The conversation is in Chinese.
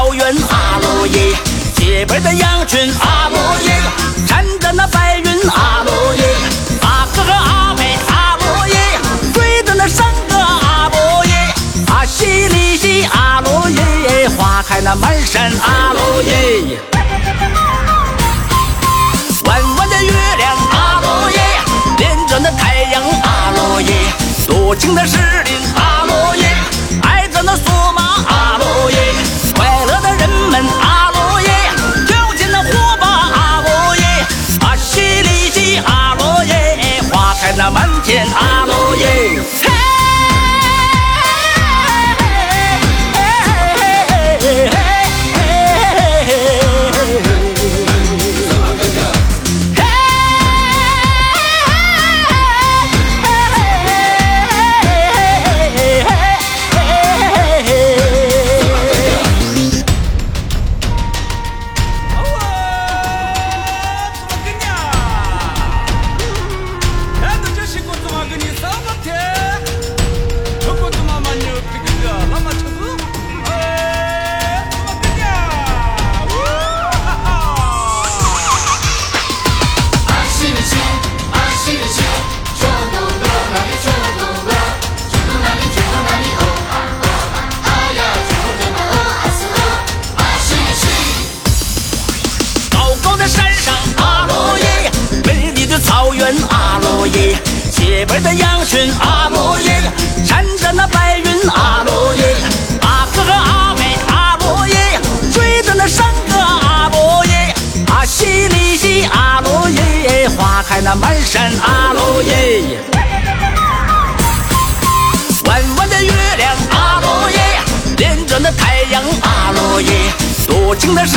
草原阿罗耶，洁白的羊群阿罗耶，站着那白云阿罗耶，阿哥和阿妹阿罗耶，追着那山歌阿罗耶，阿西里西阿罗耶，花开那满山阿罗耶。弯弯的月亮阿罗耶，连着那太阳阿罗耶，多情的石满天阿罗耶。洁白的羊群阿罗耶，站着那白云阿罗耶，阿哥和阿妹阿罗耶，追着那山歌阿罗耶，阿西里西阿罗耶，花开那满山阿罗耶。弯弯的月亮阿罗耶，连着那太阳阿罗耶，多情的是